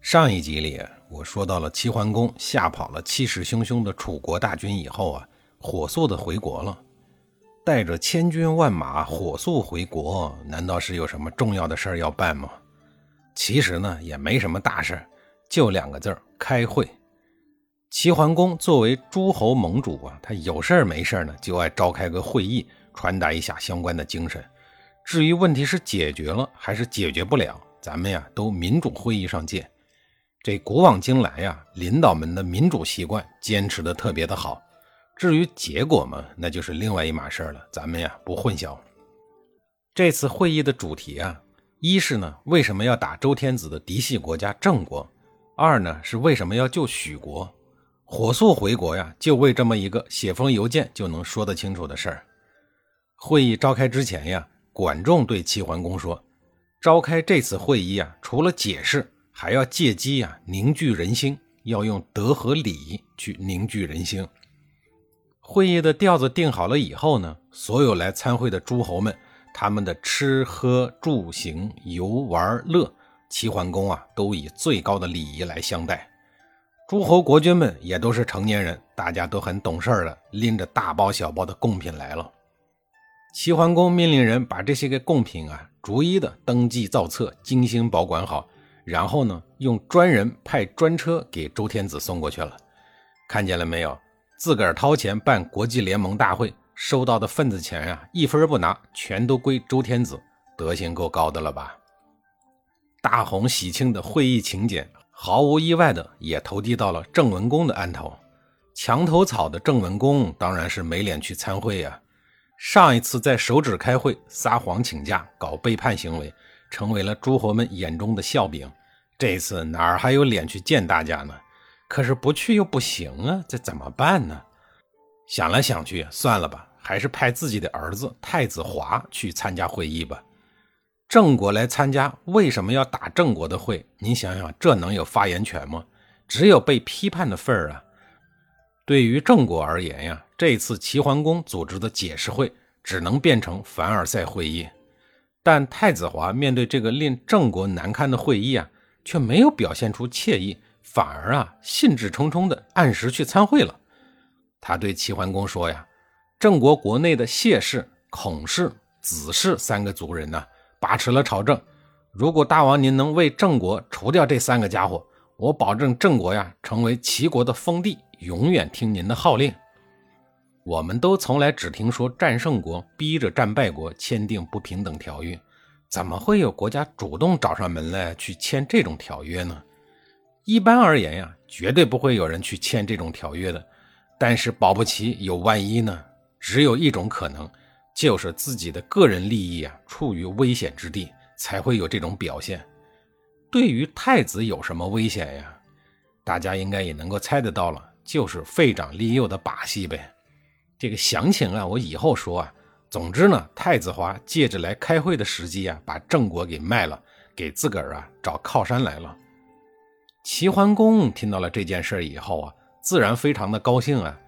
上一集里，我说到了齐桓公吓跑了气势汹汹的楚国大军以后啊，火速的回国了，带着千军万马火速回国，难道是有什么重要的事儿要办吗？其实呢，也没什么大事就两个字儿：开会。齐桓公作为诸侯盟主啊，他有事儿没事儿呢，就爱召开个会议，传达一下相关的精神。至于问题是解决了还是解决不了，咱们呀，都民主会议上见。这古往今来呀，领导们的民主习惯坚持的特别的好。至于结果嘛，那就是另外一码事了。咱们呀不混淆。这次会议的主题啊，一是呢为什么要打周天子的嫡系国家郑国；二呢是为什么要救许国，火速回国呀，就为这么一个写封邮件就能说得清楚的事儿。会议召开之前呀，管仲对齐桓公说：“召开这次会议啊，除了解释。”还要借机啊凝聚人心，要用德和礼去凝聚人心。会议的调子定好了以后呢，所有来参会的诸侯们，他们的吃喝住行游玩乐，齐桓公啊都以最高的礼仪来相待。诸侯国君们也都是成年人，大家都很懂事的，拎着大包小包的贡品来了。齐桓公命令人把这些个贡品啊逐一的登记造册，精心保管好。然后呢，用专人派专车给周天子送过去了。看见了没有？自个儿掏钱办国际联盟大会，收到的份子钱呀，一分不拿，全都归周天子，德行够高的了吧？大红喜庆的会议请柬，毫无意外的也投递到了郑文公的案头。墙头草的郑文公当然是没脸去参会呀。上一次在手指开会，撒谎请假，搞背叛行为，成为了诸侯们眼中的笑柄。这次哪儿还有脸去见大家呢？可是不去又不行啊，这怎么办呢？想来想去，算了吧，还是派自己的儿子太子华去参加会议吧。郑国来参加，为什么要打郑国的会？您想想，这能有发言权吗？只有被批判的份儿啊。对于郑国而言呀，这次齐桓公组织的解释会只能变成凡尔赛会议。但太子华面对这个令郑国难堪的会议啊。却没有表现出惬意，反而啊兴致冲冲的按时去参会了。他对齐桓公说：“呀，郑国国内的谢氏、孔氏、子氏三个族人呢，把持了朝政。如果大王您能为郑国除掉这三个家伙，我保证郑国呀成为齐国的封地，永远听您的号令。我们都从来只听说战胜国逼着战败国签订不平等条约。”怎么会有国家主动找上门来去签这种条约呢？一般而言呀，绝对不会有人去签这种条约的。但是保不齐有万一呢？只有一种可能，就是自己的个人利益啊处于危险之地，才会有这种表现。对于太子有什么危险呀？大家应该也能够猜得到了，就是废长立幼的把戏呗。这个详情啊，我以后说啊。总之呢，太子华借着来开会的时机啊，把郑国给卖了，给自个儿啊找靠山来了。齐桓公听到了这件事以后啊，自然非常的高兴啊，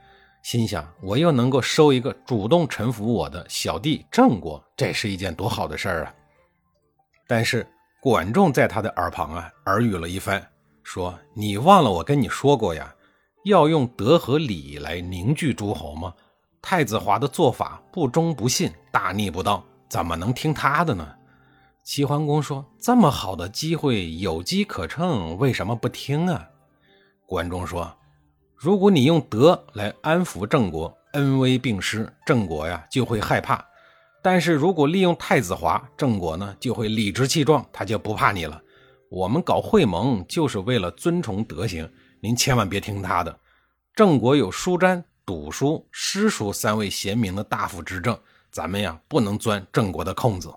心想我又能够收一个主动臣服我的小弟郑国，这是一件多好的事儿啊！但是管仲在他的耳旁啊耳语了一番，说：“你忘了我跟你说过呀，要用德和礼来凝聚诸侯吗？”太子华的做法不忠不信，大逆不道，怎么能听他的呢？齐桓公说：“这么好的机会，有机可乘，为什么不听啊？”管仲说：“如果你用德来安抚郑国，恩威并施，郑国呀就会害怕；但是如果利用太子华，郑国呢就会理直气壮，他就不怕你了。我们搞会盟就是为了尊崇德行，您千万别听他的。郑国有舒詹。”赌叔、师叔三位贤明的大夫执政，咱们呀不能钻郑国的空子。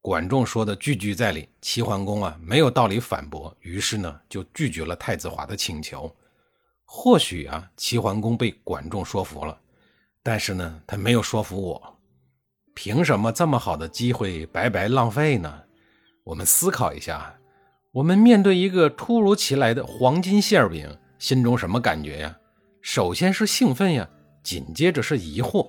管仲说的句句在理，齐桓公啊没有道理反驳，于是呢就拒绝了太子华的请求。或许啊，齐桓公被管仲说服了，但是呢，他没有说服我。凭什么这么好的机会白白浪费呢？我们思考一下，我们面对一个突如其来的黄金馅饼，心中什么感觉呀？首先是兴奋呀，紧接着是疑惑。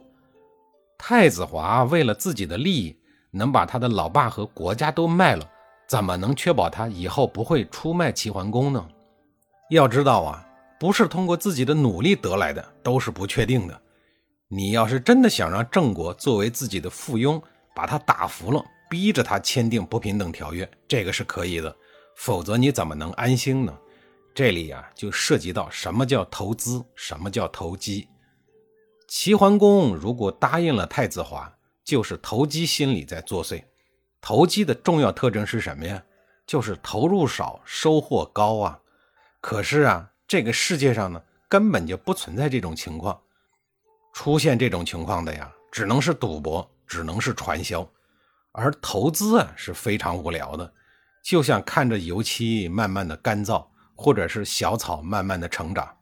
太子华为了自己的利益，能把他的老爸和国家都卖了，怎么能确保他以后不会出卖齐桓公呢？要知道啊，不是通过自己的努力得来的，都是不确定的。你要是真的想让郑国作为自己的附庸，把他打服了，逼着他签订不平等条约，这个是可以的。否则你怎么能安心呢？这里呀，就涉及到什么叫投资，什么叫投机。齐桓公如果答应了太子华，就是投机心理在作祟。投机的重要特征是什么呀？就是投入少，收获高啊。可是啊，这个世界上呢，根本就不存在这种情况。出现这种情况的呀，只能是赌博，只能是传销，而投资啊是非常无聊的，就像看着油漆慢慢的干燥，或者是小草慢慢的成长。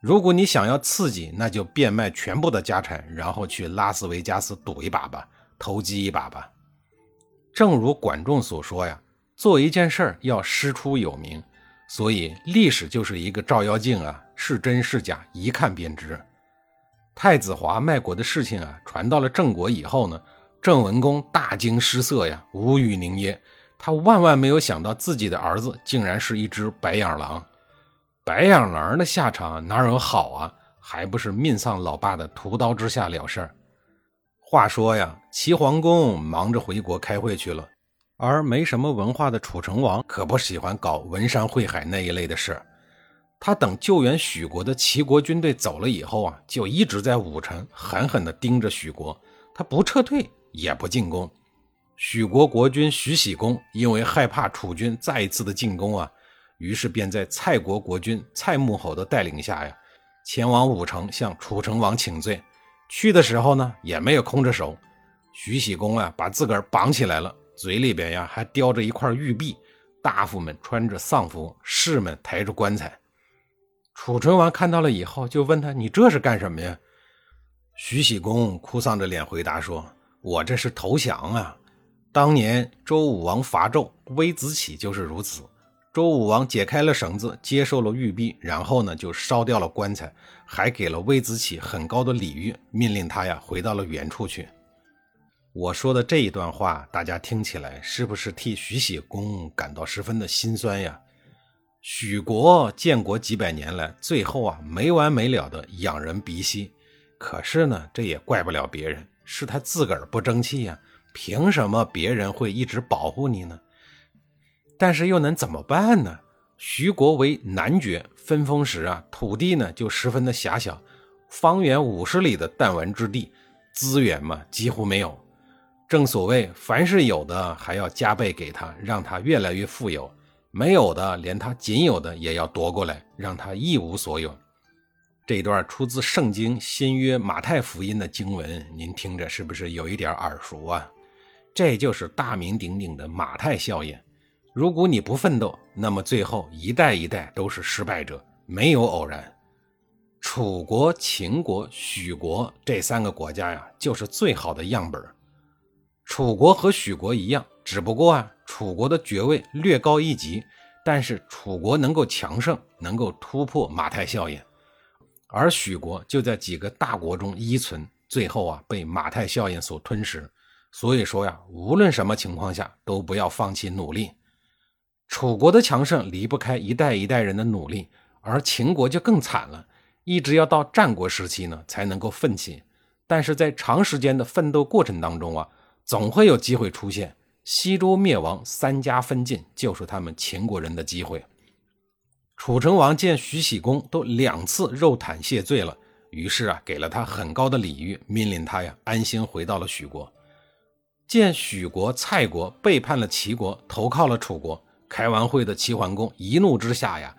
如果你想要刺激，那就变卖全部的家产，然后去拉斯维加斯赌一把吧，投机一把吧。正如管仲所说呀，做一件事儿要师出有名，所以历史就是一个照妖镜啊，是真是假，一看便知。太子华卖国的事情啊，传到了郑国以后呢，郑文公大惊失色呀，无语凝噎。他万万没有想到自己的儿子竟然是一只白眼狼。白眼狼的下场哪有好啊？还不是命丧老爸的屠刀之下了事儿。话说呀，齐桓公忙着回国开会去了，而没什么文化的楚成王可不喜欢搞文山会海那一类的事。他等救援许国的齐国军队走了以后啊，就一直在武城狠狠地盯着许国。他不撤退，也不进攻。许国国君许喜公因为害怕楚军再一次的进攻啊，于是便在蔡国国君蔡穆侯的带领下呀，前往武城向楚成王请罪。去的时候呢，也没有空着手。许喜公啊，把自个儿绑起来了，嘴里边呀还叼着一块玉璧。大夫们穿着丧服，士们抬着棺材。楚成王看到了以后，就问他：“你这是干什么呀？”徐喜公哭丧着脸回答说：“我这是投降啊！当年周武王伐纣，微子启就是如此。周武王解开了绳子，接受了玉璧，然后呢，就烧掉了棺材，还给了微子启很高的礼遇，命令他呀回到了原处去。”我说的这一段话，大家听起来是不是替徐喜公感到十分的心酸呀？许国建国几百年来，最后啊没完没了的仰人鼻息。可是呢，这也怪不了别人，是他自个儿不争气呀。凭什么别人会一直保护你呢？但是又能怎么办呢？徐国为男爵，分封时啊，土地呢就十分的狭小，方圆五十里的弹丸之地，资源嘛几乎没有。正所谓，凡是有的，还要加倍给他，让他越来越富有。没有的，连他仅有的也要夺过来，让他一无所有。这段出自《圣经·新约·马太福音》的经文，您听着是不是有一点耳熟啊？这就是大名鼎鼎的马太效应。如果你不奋斗，那么最后一代一代都是失败者，没有偶然。楚国、秦国、许国这三个国家呀，就是最好的样本。楚国和许国一样，只不过啊。楚国的爵位略高一级，但是楚国能够强盛，能够突破马太效应，而许国就在几个大国中依存，最后啊被马太效应所吞噬。所以说呀，无论什么情况下都不要放弃努力。楚国的强盛离不开一代一代人的努力，而秦国就更惨了，一直要到战国时期呢才能够奋起。但是在长时间的奋斗过程当中啊，总会有机会出现。西周灭亡，三家分晋，就是他们秦国人的机会。楚成王见徐喜公都两次肉袒谢罪了，于是啊，给了他很高的礼遇，命令他呀安心回到了许国。见许国、蔡国背叛了齐国，投靠了楚国，开完会的齐桓公一怒之下呀，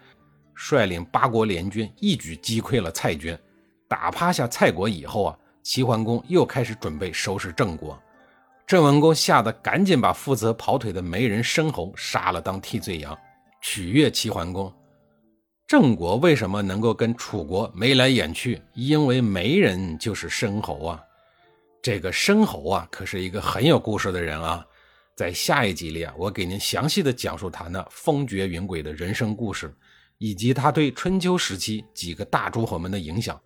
率领八国联军一举击溃了蔡军，打趴下蔡国以后啊，齐桓公又开始准备收拾郑国。郑文公吓得赶紧把负责跑腿的媒人申侯杀了当替罪羊，取悦齐桓公。郑国为什么能够跟楚国眉来眼去？因为媒人就是申侯啊。这个申侯啊，可是一个很有故事的人啊。在下一集里啊，我给您详细的讲述他那风绝云诡的人生故事，以及他对春秋时期几个大诸侯们的影响，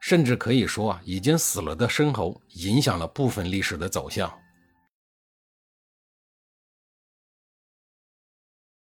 甚至可以说啊，已经死了的申侯影响了部分历史的走向。